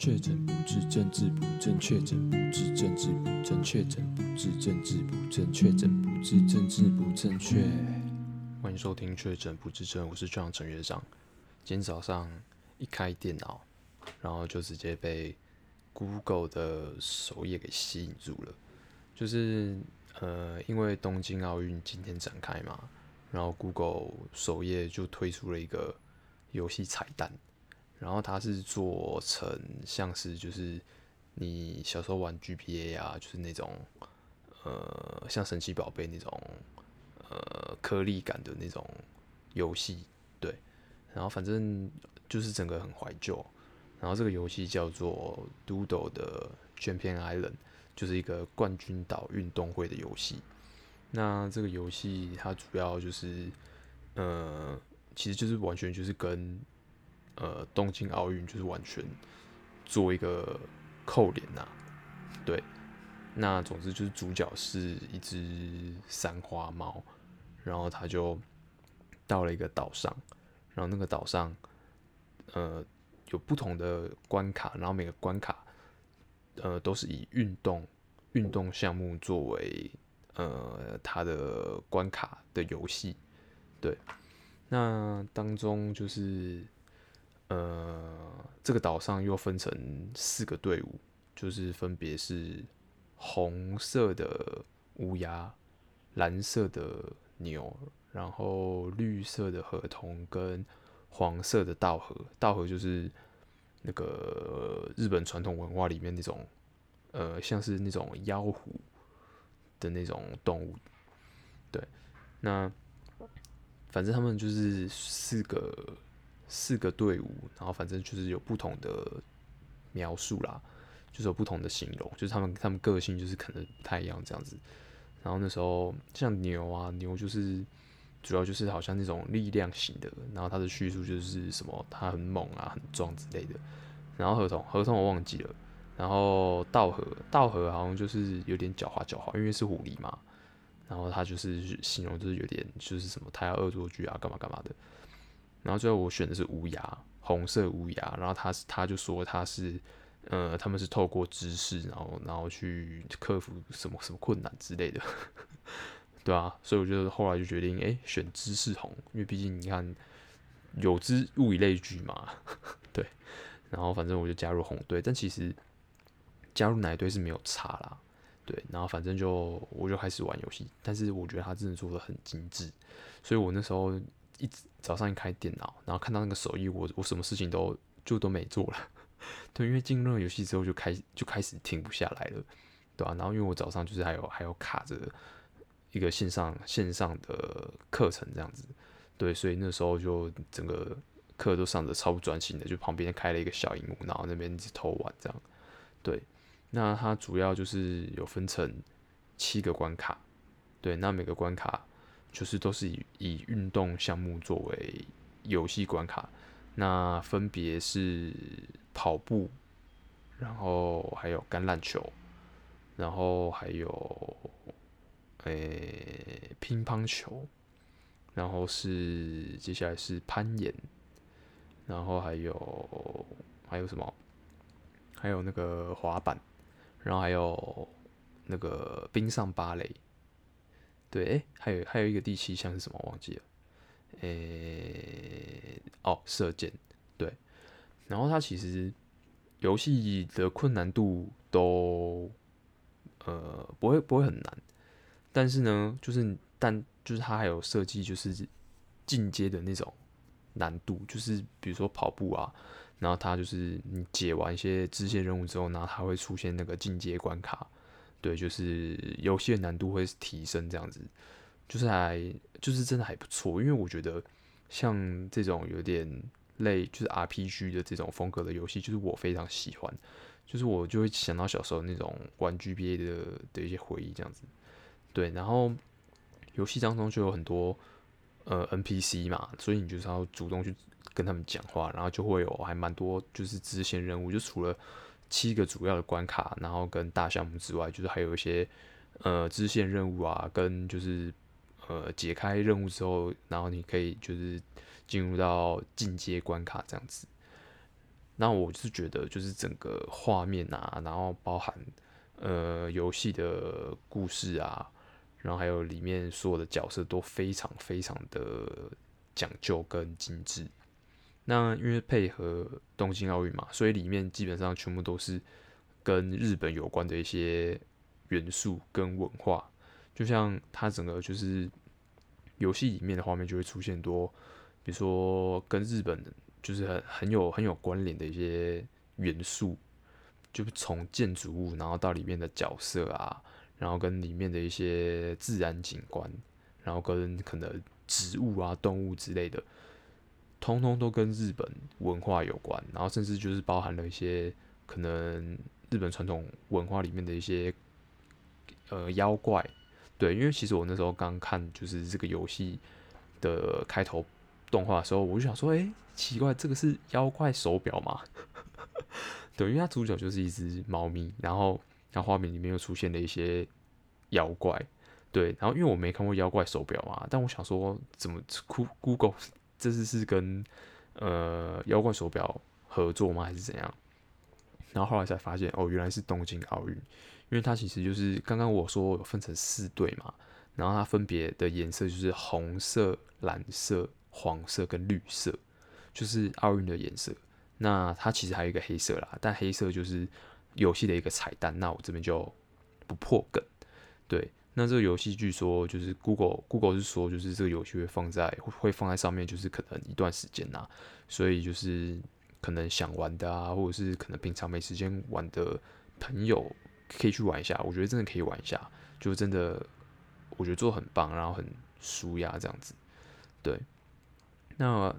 确诊不治，政治不正确；诊不治，政治不正确；诊不治，政治不正确；诊不治，政治不正确。欢迎收听《确诊不治症》，我是张陈院长。今天早上一开电脑，然后就直接被 Google 的首页给吸引住了。就是呃，因为东京奥运今天展开嘛，然后 Google 首页就推出了一个游戏彩蛋。然后它是做成像是就是你小时候玩 GPA 啊，就是那种呃像神奇宝贝那种呃颗粒感的那种游戏，对。然后反正就是整个很怀旧。然后这个游戏叫做 Doodle 的 Champion Island，就是一个冠军岛运动会的游戏。那这个游戏它主要就是呃其实就是完全就是跟呃，东京奥运就是完全做一个扣连呐，对，那总之就是主角是一只三花猫，然后他就到了一个岛上，然后那个岛上呃有不同的关卡，然后每个关卡呃都是以运动运动项目作为呃它的关卡的游戏，对，那当中就是。呃，这个岛上又分成四个队伍，就是分别是红色的乌鸦、蓝色的牛，然后绿色的河童跟黄色的稻荷。稻荷就是那个日本传统文化里面那种，呃，像是那种妖狐的那种动物。对，那反正他们就是四个。四个队伍，然后反正就是有不同的描述啦，就是有不同的形容，就是他们他们个性就是可能不太一样这样子。然后那时候像牛啊，牛就是主要就是好像那种力量型的，然后它的叙述就是什么它很猛啊、很壮之类的。然后合同合同我忘记了。然后道和道和好像就是有点狡猾狡猾，因为是狐狸嘛。然后他就是形容就是有点就是什么，他要恶作剧啊，干嘛干嘛的。然后最后我选的是乌鸦，红色乌鸦。然后他他就说他是，呃，他们是透过知识，然后然后去克服什么什么困难之类的，对啊，所以我就后来就决定，哎，选知识红，因为毕竟你看有之物以类聚嘛，对。然后反正我就加入红队，但其实加入哪一队是没有差啦，对。然后反正就我就开始玩游戏，但是我觉得他真的做的很精致，所以我那时候。一早上一开电脑，然后看到那个手艺，我我什么事情都就都没做了，对，因为进入游戏之后就开就开始停不下来了，对、啊？然后因为我早上就是还有还有卡着一个线上线上的课程这样子，对，所以那时候就整个课都上的超不专心的，就旁边开了一个小荧幕，然后那边一直偷玩这样，对。那它主要就是有分成七个关卡，对，那每个关卡。就是都是以以运动项目作为游戏关卡，那分别是跑步，然后还有橄榄球，然后还有诶、乒乓球，然后是接下来是攀岩，然后还有还有什么？还有那个滑板，然后还有那个冰上芭蕾。对，哎，还有还有一个第七项是什么？忘记了。诶，哦，射箭。对，然后它其实游戏的困难度都呃不会不会很难，但是呢，就是但就是它还有设计就是进阶的那种难度，就是比如说跑步啊，然后它就是你解完一些支线任务之后，然后它会出现那个进阶关卡。对，就是游戏的难度会提升，这样子，就是还就是真的还不错。因为我觉得像这种有点类就是 RPG 的这种风格的游戏，就是我非常喜欢。就是我就会想到小时候那种玩 GBA 的的一些回忆，这样子。对，然后游戏当中就有很多呃 NPC 嘛，所以你就是要主动去跟他们讲话，然后就会有还蛮多就是支线任务，就除了。七个主要的关卡，然后跟大项目之外，就是还有一些呃支线任务啊，跟就是呃解开任务之后，然后你可以就是进入到进阶关卡这样子。那我是觉得，就是整个画面啊，然后包含呃游戏的故事啊，然后还有里面所有的角色都非常非常的讲究跟精致。那因为配合东京奥运嘛，所以里面基本上全部都是跟日本有关的一些元素跟文化。就像它整个就是游戏里面的画面就会出现多，比如说跟日本就是很很有很有关联的一些元素，就从建筑物，然后到里面的角色啊，然后跟里面的一些自然景观，然后跟可能植物啊、动物之类的，通通都跟日本文化有关，然后甚至就是包含了一些可能日本传统文化里面的一些呃妖怪。对，因为其实我那时候刚看就是这个游戏的开头动画的时候，我就想说，哎，奇怪，这个是妖怪手表吗？对，因为它主角就是一只猫咪，然后它画面里面又出现了一些妖怪，对，然后因为我没看过妖怪手表嘛，但我想说，怎么 Google 这次是跟呃妖怪手表合作吗？还是怎样？然后后来才发现，哦，原来是东京奥运。因为它其实就是刚刚我说有分成四队嘛，然后它分别的颜色就是红色、蓝色、黄色跟绿色，就是奥运的颜色。那它其实还有一个黑色啦，但黑色就是游戏的一个彩蛋。那我这边就不破梗。对，那这个游戏据说就是 Google Google 是说就是这个游戏会放在会放在上面，就是可能一段时间呐，所以就是可能想玩的啊，或者是可能平常没时间玩的朋友。可以去玩一下，我觉得真的可以玩一下，就真的我觉得做很棒，然后很舒压这样子，对，那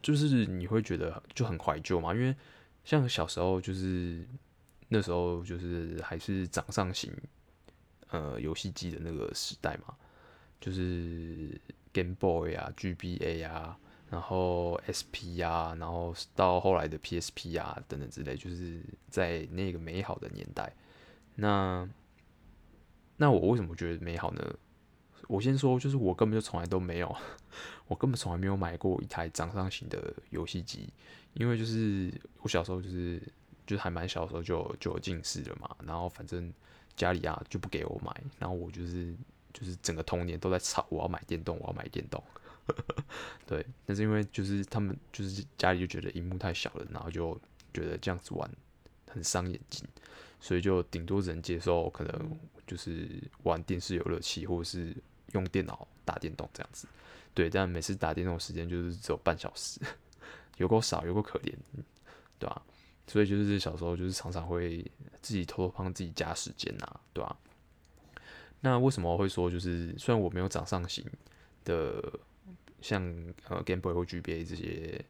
就是你会觉得就很怀旧嘛，因为像小时候就是那时候就是还是掌上型呃游戏机的那个时代嘛，就是 Game Boy 啊、GBA 啊。然后 SP 啊，然后到后来的 PSP 啊，等等之类，就是在那个美好的年代。那那我为什么觉得美好呢？我先说，就是我根本就从来都没有，我根本从来没有买过一台掌上型的游戏机，因为就是我小时候就是就还蛮小的时候就就有近视了嘛，然后反正家里啊就不给我买，然后我就是就是整个童年都在吵我要买电动，我要买电动。对，但是因为就是他们就是家里就觉得荧幕太小了，然后就觉得这样子玩很伤眼睛，所以就顶多只能接受可能就是玩电视游乐器或者是用电脑打电动这样子。对，但每次打电动的时间就是只有半小时，有够少，有够可怜，对吧？所以就是小时候就是常常会自己偷偷帮自己加时间呐，对吧？那为什么会说就是虽然我没有掌上型的。像呃 Game Boy 或 GBA 这些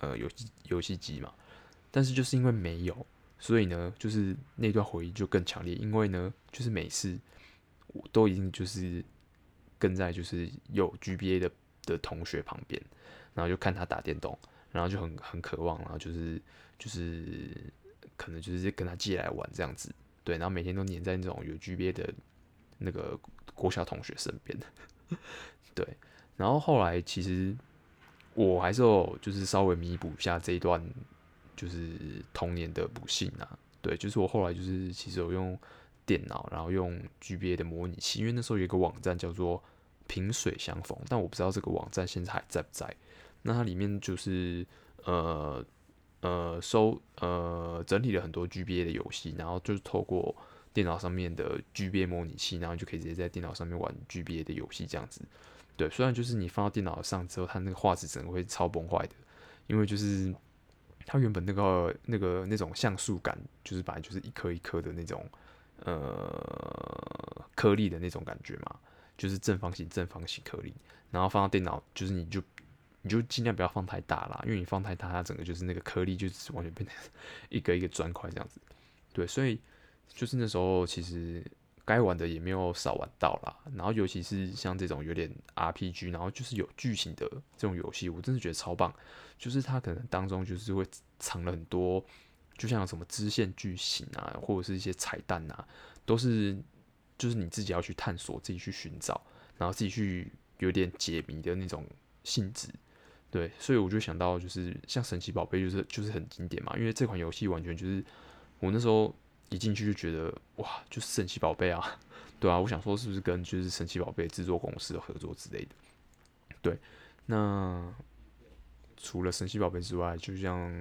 呃游戏游戏机嘛，但是就是因为没有，所以呢，就是那段回忆就更强烈。因为呢，就是每次我都已经就是跟在就是有 GBA 的的同学旁边，然后就看他打电动，然后就很很渴望，然后就是就是可能就是跟他借来玩这样子，对，然后每天都黏在那种有 GBA 的那个国小同学身边，对。然后后来其实我还是有就是稍微弥补一下这一段就是童年的不幸啊，对，就是我后来就是其实有用电脑，然后用 GBA 的模拟器，因为那时候有一个网站叫做萍水相逢，但我不知道这个网站现在还在不在。那它里面就是呃呃收呃整理了很多 GBA 的游戏，然后就是透过电脑上面的 GBA 模拟器，然后就可以直接在电脑上面玩 GBA 的游戏这样子。对，虽然就是你放到电脑上之后，它那个画质整个会超崩坏的，因为就是它原本那个那个那种像素感，就是本来就是一颗一颗的那种呃颗粒的那种感觉嘛，就是正方形正方形颗粒，然后放到电脑，就是你就你就尽量不要放太大啦，因为你放太大，它整个就是那个颗粒就是完全变成 一个一个砖块这样子。对，所以就是那时候其实。该玩的也没有少玩到啦，然后尤其是像这种有点 RPG，然后就是有剧情的这种游戏，我真的觉得超棒。就是它可能当中就是会藏了很多，就像什么支线剧情啊，或者是一些彩蛋啊，都是就是你自己要去探索、自己去寻找，然后自己去有点解谜的那种性质。对，所以我就想到就是像神奇宝贝，就是就是很经典嘛，因为这款游戏完全就是我那时候一进去就觉得哇，就是神奇宝贝啊，对啊，我想说是不是跟就是神奇宝贝制作公司的合作之类的，对，那。除了神奇宝贝之外，就像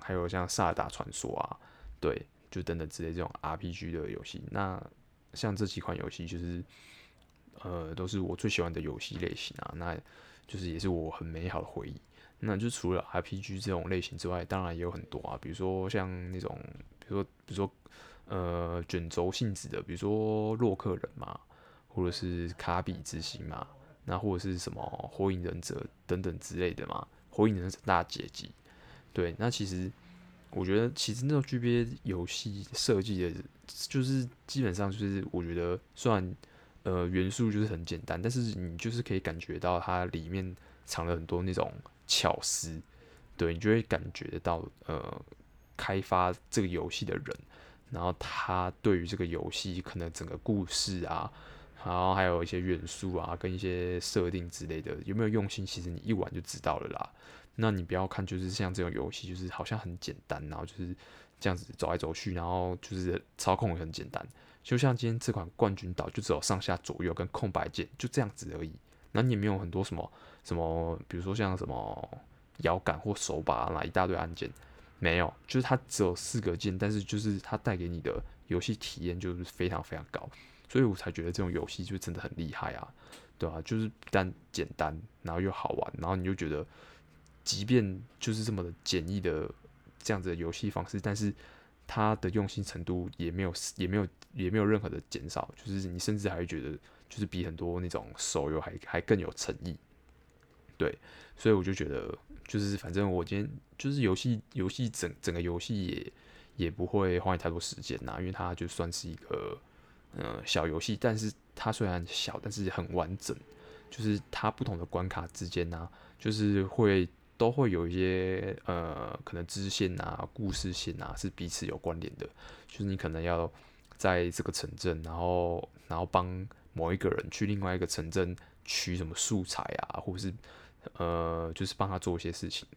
还有像萨尔达传说啊，对，就等等之类这种 RPG 的游戏。那像这几款游戏，就是呃，都是我最喜欢的游戏类型啊。那就是也是我很美好的回忆。那就除了 RPG 这种类型之外，当然也有很多啊，比如说像那种，比如说比如说呃卷轴性质的，比如说洛克人嘛，或者是卡比之心嘛，那或者是什么火影忍者等等之类的嘛。火影忍者大结局，对，那其实我觉得，其实那种 GBA 游戏设计的，就是基本上就是我觉得，虽然呃元素就是很简单，但是你就是可以感觉到它里面藏了很多那种巧思，对，你就会感觉得到呃开发这个游戏的人，然后他对于这个游戏可能整个故事啊。然后还有一些元素啊，跟一些设定之类的，有没有用心？其实你一玩就知道了啦。那你不要看，就是像这种游戏，就是好像很简单，然后就是这样子走来走去，然后就是操控也很简单。就像今天这款冠军岛，就只有上下左右跟空白键，就这样子而已。那你也没有很多什么什么，比如说像什么摇杆或手把那一大堆按键，没有，就是它只有四个键，但是就是它带给你的游戏体验就是非常非常高。所以我才觉得这种游戏就真的很厉害啊，对啊，就是不但简单，然后又好玩，然后你就觉得，即便就是这么的简易的这样子的游戏方式，但是它的用心程度也没有也没有也没有任何的减少，就是你甚至还会觉得，就是比很多那种手游还还更有诚意。对，所以我就觉得，就是反正我今天就是游戏游戏整整个游戏也也不会花你太多时间呐，因为它就算是一个。呃，小游戏，但是它虽然小，但是很完整。就是它不同的关卡之间呢、啊，就是会都会有一些呃，可能支线啊、故事线啊是彼此有关联的。就是你可能要在这个城镇，然后然后帮某一个人去另外一个城镇取什么素材啊，或是呃，就是帮他做一些事情。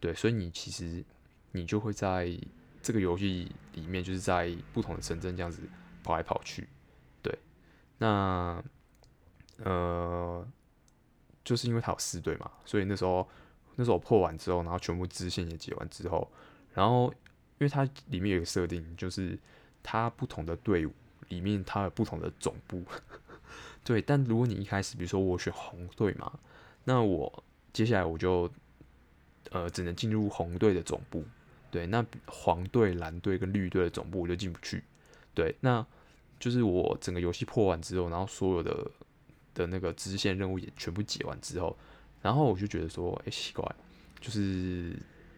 对，所以你其实你就会在这个游戏里面，就是在不同的城镇这样子跑来跑去。对那，呃，就是因为它有四队嘛，所以那时候那时候破完之后，然后全部支线也解完之后，然后因为它里面有一个设定，就是它不同的队伍里面它有不同的总部，对。但如果你一开始比如说我选红队嘛，那我接下来我就呃只能进入红队的总部，对。那黄队、蓝队跟绿队的总部我就进不去，对。那就是我整个游戏破完之后，然后所有的的那个支线任务也全部解完之后，然后我就觉得说，哎、奇怪，就是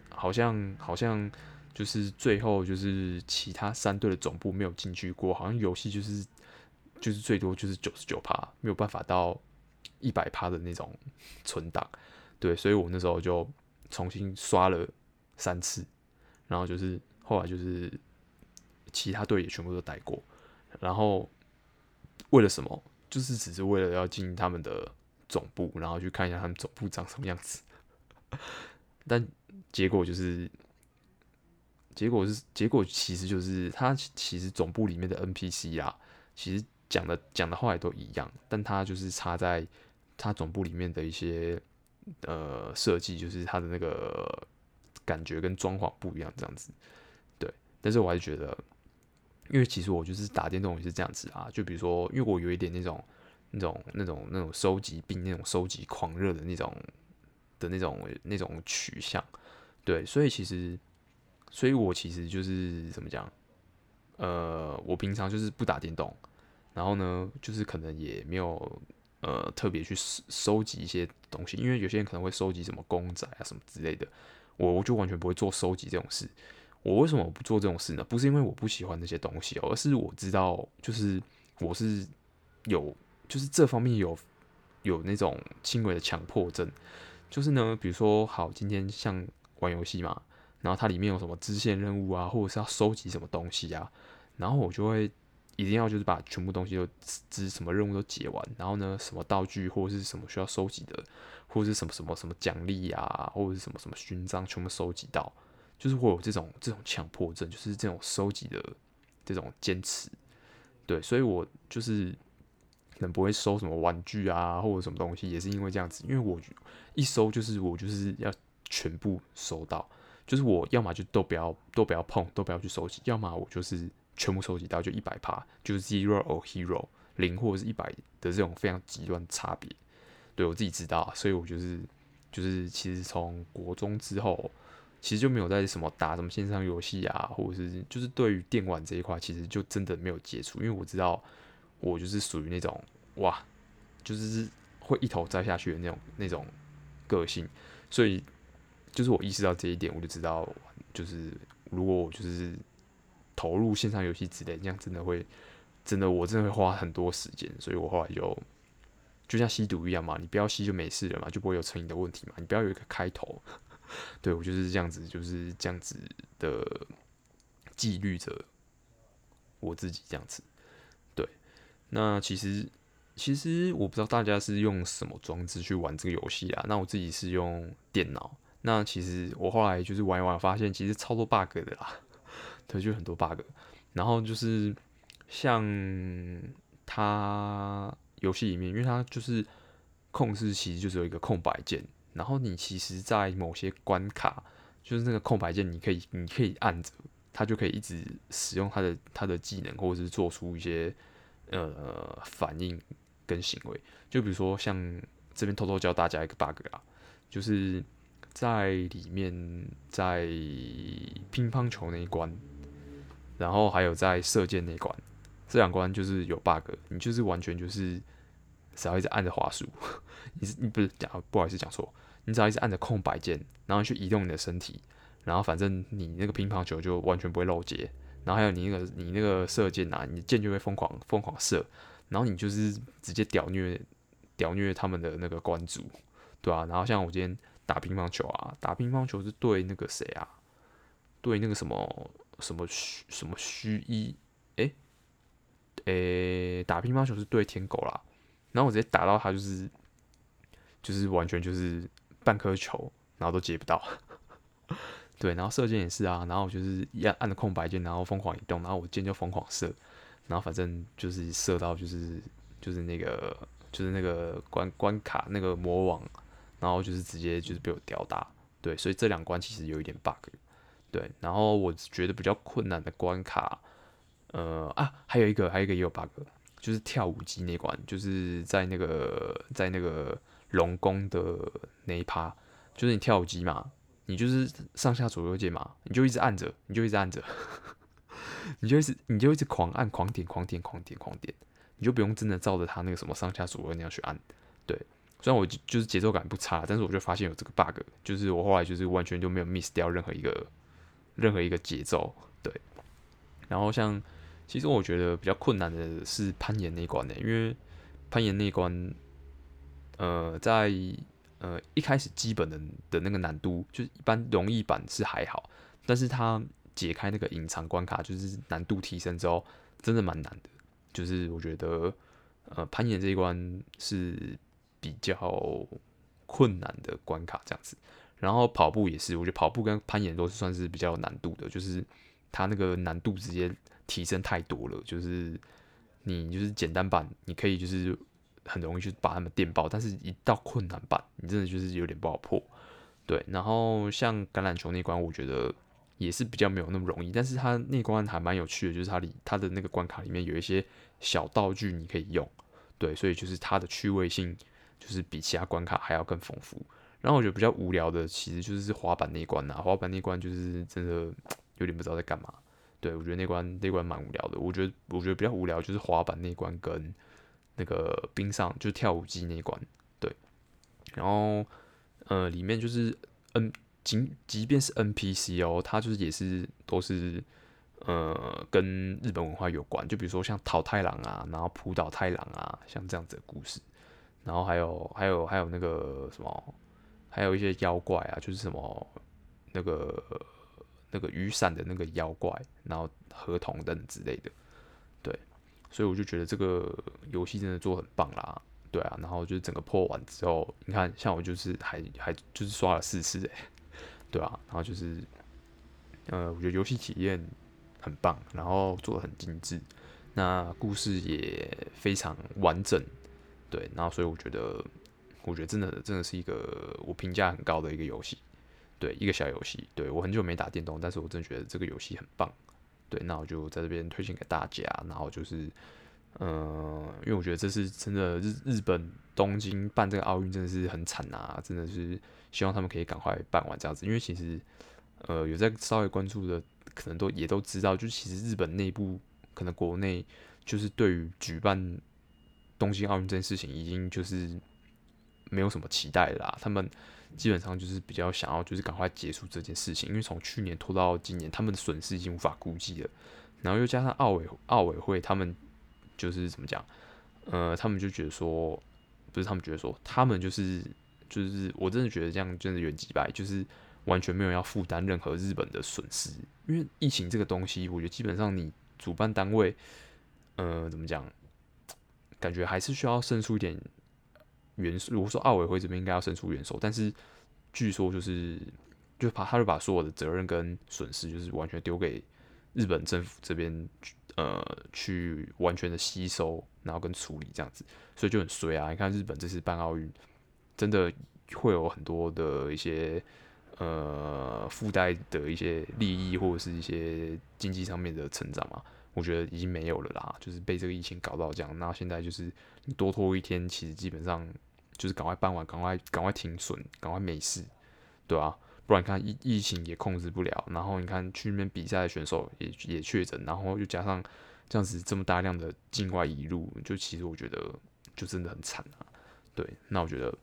好像好像就是最后就是其他三队的总部没有进去过，好像游戏就是就是最多就是九十九趴，没有办法到一百趴的那种存档，对，所以我那时候就重新刷了三次，然后就是后来就是其他队也全部都带过。然后为了什么？就是只是为了要进他们的总部，然后去看一下他们总部长什么样子。但结果就是，结果是结果，其实就是他其实总部里面的 NPC 啊，其实讲的讲的话也都一样，但他就是差在他总部里面的一些呃设计，就是他的那个感觉跟装潢不一样，这样子。对，但是我还是觉得。因为其实我就是打电动也是这样子啊，就比如说，因为我有一点那种、那种、那种、那种收集并、那种收集狂热的那种的那种、那种取向，对，所以其实，所以我其实就是怎么讲，呃，我平常就是不打电动，然后呢，就是可能也没有呃特别去收收集一些东西，因为有些人可能会收集什么公仔啊什么之类的，我我就完全不会做收集这种事。我为什么不做这种事呢？不是因为我不喜欢那些东西，而是我知道，就是我是有，就是这方面有有那种轻微的强迫症。就是呢，比如说，好，今天像玩游戏嘛，然后它里面有什么支线任务啊，或者是要收集什么东西啊，然后我就会一定要就是把全部东西都之什么任务都解完，然后呢，什么道具或者是什么需要收集的，或者是什么什么什么奖励啊，或者是什么什么勋章，全部收集到，就是会有这种这种强迫症，就是这种收集的这种坚持。对，所以我就是可能不会收什么玩具啊，或者什么东西，也是因为这样子，因为我一收就是我就是要全部收到，就是我要么就都不要都不要碰，都不要去收集，要么我就是全部收集到就一百趴，就是 zero or hero 零或者是一百的这种非常极端差别。对，我自己知道，所以我就是就是其实从国中之后。其实就没有在什么打什么线上游戏啊，或者是就是对于电玩这一块，其实就真的没有接触，因为我知道我就是属于那种哇，就是会一头栽下去的那种那种个性，所以就是我意识到这一点，我就知道就是如果我就是投入线上游戏之类，这样真的会真的我真的会花很多时间，所以我后来就就像吸毒一样嘛，你不要吸就没事了嘛，就不会有成瘾的问题嘛，你不要有一个开头。对，我就是这样子，就是这样子的纪律者我自己这样子。那其实其实我不知道大家是用什么装置去玩这个游戏啊？那我自己是用电脑。那其实我后来就是玩一玩，发现其实超多 bug 的啦，对，就很多 bug。然后就是像它游戏里面，因为它就是控制，其实就是有一个空白键。然后你其实，在某些关卡，就是那个空白键，你可以，你可以按着，它就可以一直使用它的它的技能，或者是做出一些呃反应跟行为。就比如说，像这边偷偷教大家一个 bug 啊，就是在里面，在乒乓球那一关，然后还有在射箭那一关，这两关就是有 bug，你就是完全就是。只要一直按着滑鼠，你是你不是讲不好意思讲错，你只要一直按着空白键，然后去移动你的身体，然后反正你那个乒乓球就完全不会漏接，然后还有你那个你那个射箭啊，你箭就会疯狂疯狂射，然后你就是直接屌虐屌虐他们的那个关主，对啊，然后像我今天打乒乓球啊，打乒乓球是对那个谁啊，对那个什么什么虚什么虚一，诶诶，打乒乓球是对天狗啦。然后我直接打到他，就是就是完全就是半颗球，然后都接不到。对，然后射箭也是啊，然后就是一按按着空白键，然后疯狂移动，然后我箭就疯狂射，然后反正就是射到就是就是那个就是那个关关卡那个魔王，然后就是直接就是被我吊打。对，所以这两关其实有一点 bug。对，然后我觉得比较困难的关卡，呃啊，还有一个还有一个也有 bug。就是跳舞机那关，就是在那个在那个龙宫的那一趴，就是你跳舞机嘛，你就是上下左右键嘛，你就一直按着，你就一直按着，你就一直你就一直狂按狂点狂点狂点狂点，你就不用真的照着他那个什么上下左右那样去按。对，虽然我就是节奏感不差，但是我就发现有这个 bug，就是我后来就是完全就没有 miss 掉任何一个任何一个节奏。对，然后像。其实我觉得比较困难的是攀岩那一关呢，因为攀岩那一关，呃，在呃一开始基本的的那个难度，就是一般容易版是还好，但是它解开那个隐藏关卡，就是难度提升之后，真的蛮难的。就是我觉得，呃，攀岩这一关是比较困难的关卡这样子。然后跑步也是，我觉得跑步跟攀岩都是算是比较有难度的，就是它那个难度直接。提升太多了，就是你就是简单版，你可以就是很容易去把他们电爆，但是一到困难版，你真的就是有点不好破。对，然后像橄榄球那关，我觉得也是比较没有那么容易，但是它那关还蛮有趣的，就是它里它的那个关卡里面有一些小道具你可以用，对，所以就是它的趣味性就是比其他关卡还要更丰富。然后我觉得比较无聊的，其实就是滑板那关啊，滑板那关就是真的 有点不知道在干嘛。对，我觉得那关那关蛮无聊的。我觉得我觉得比较无聊就是滑板那关跟那个冰上就跳舞机那一关。对，然后呃里面就是 N 即即便是 NPC 哦，它就是也是都是呃跟日本文化有关。就比如说像桃太郎啊，然后浦岛太郎啊，像这样子的故事。然后还有还有还有那个什么，还有一些妖怪啊，就是什么那个。那个雨伞的那个妖怪，然后河童等之类的，所以我就觉得这个游戏真的做很棒啦，对啊，然后就是整个破完之后，你看像我就是还还就是刷了四次诶，对啊，然后就是呃，我觉得游戏体验很棒，然后做的很精致，那故事也非常完整，对，然后所以我觉得我觉得真的真的是一个我评价很高的一个游戏，对，一个小游戏，对，我很久没打电动，但是我真的觉得这个游戏很棒。对，那我就在这边推荐给大家。然后就是，嗯、因为我觉得这是真的日日本东京办这个奥运真的是很惨啊，真的是希望他们可以赶快办完这样子。因为其实，呃，有在稍微关注的，可能都也都知道，就其实日本内部可能国内就是对于举办东京奥运这件事情，已经就是没有什么期待了啦。他们。基本上就是比较想要，就是赶快结束这件事情，因为从去年拖到今年，他们的损失已经无法估计了。然后又加上奥委奥委会，他们就是怎么讲？呃，他们就觉得说，不是他们觉得说，他们就是就是，我真的觉得这样真的有几百，就是完全没有要负担任何日本的损失。因为疫情这个东西，我觉得基本上你主办单位，呃，怎么讲？感觉还是需要胜出一点。元，如果说奥委会这边应该要伸出援手，但是据说就是就把他就把所有的责任跟损失就是完全丢给日本政府这边，呃，去完全的吸收，然后跟处理这样子，所以就很衰啊！你看日本这次办奥运，真的会有很多的一些呃附带的一些利益或者是一些经济上面的成长嘛。我觉得已经没有了啦，就是被这个疫情搞到这样，那现在就是你多拖一天，其实基本上就是赶快办完，赶快赶快停损，赶快没事，对啊，不然你看疫疫情也控制不了，然后你看去那边比赛的选手也也确诊，然后又加上这样子这么大量的境外移入，就其实我觉得就真的很惨啊。对，那我觉得，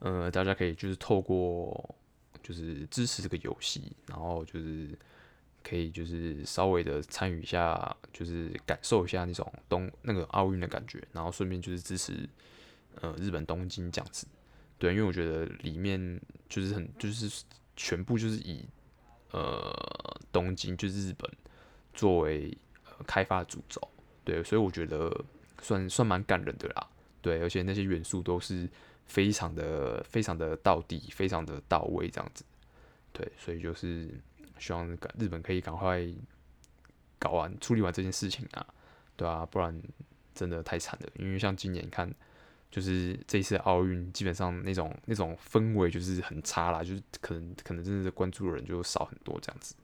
呃，大家可以就是透过就是支持这个游戏，然后就是。可以就是稍微的参与一下，就是感受一下那种东那个奥运的感觉，然后顺便就是支持呃日本东京这样子，对，因为我觉得里面就是很就是全部就是以呃东京就是日本作为呃开发主轴，对，所以我觉得算算蛮感人的啦，对，而且那些元素都是非常的非常的到底，非常的到位这样子，对，所以就是。希望日本可以赶快搞完处理完这件事情啊，对啊，不然真的太惨了。因为像今年你看，就是这一次奥运基本上那种那种氛围就是很差啦，就是可能可能真的是关注的人就少很多这样子。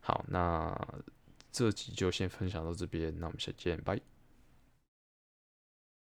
好，那这集就先分享到这边，那我们下期见，拜。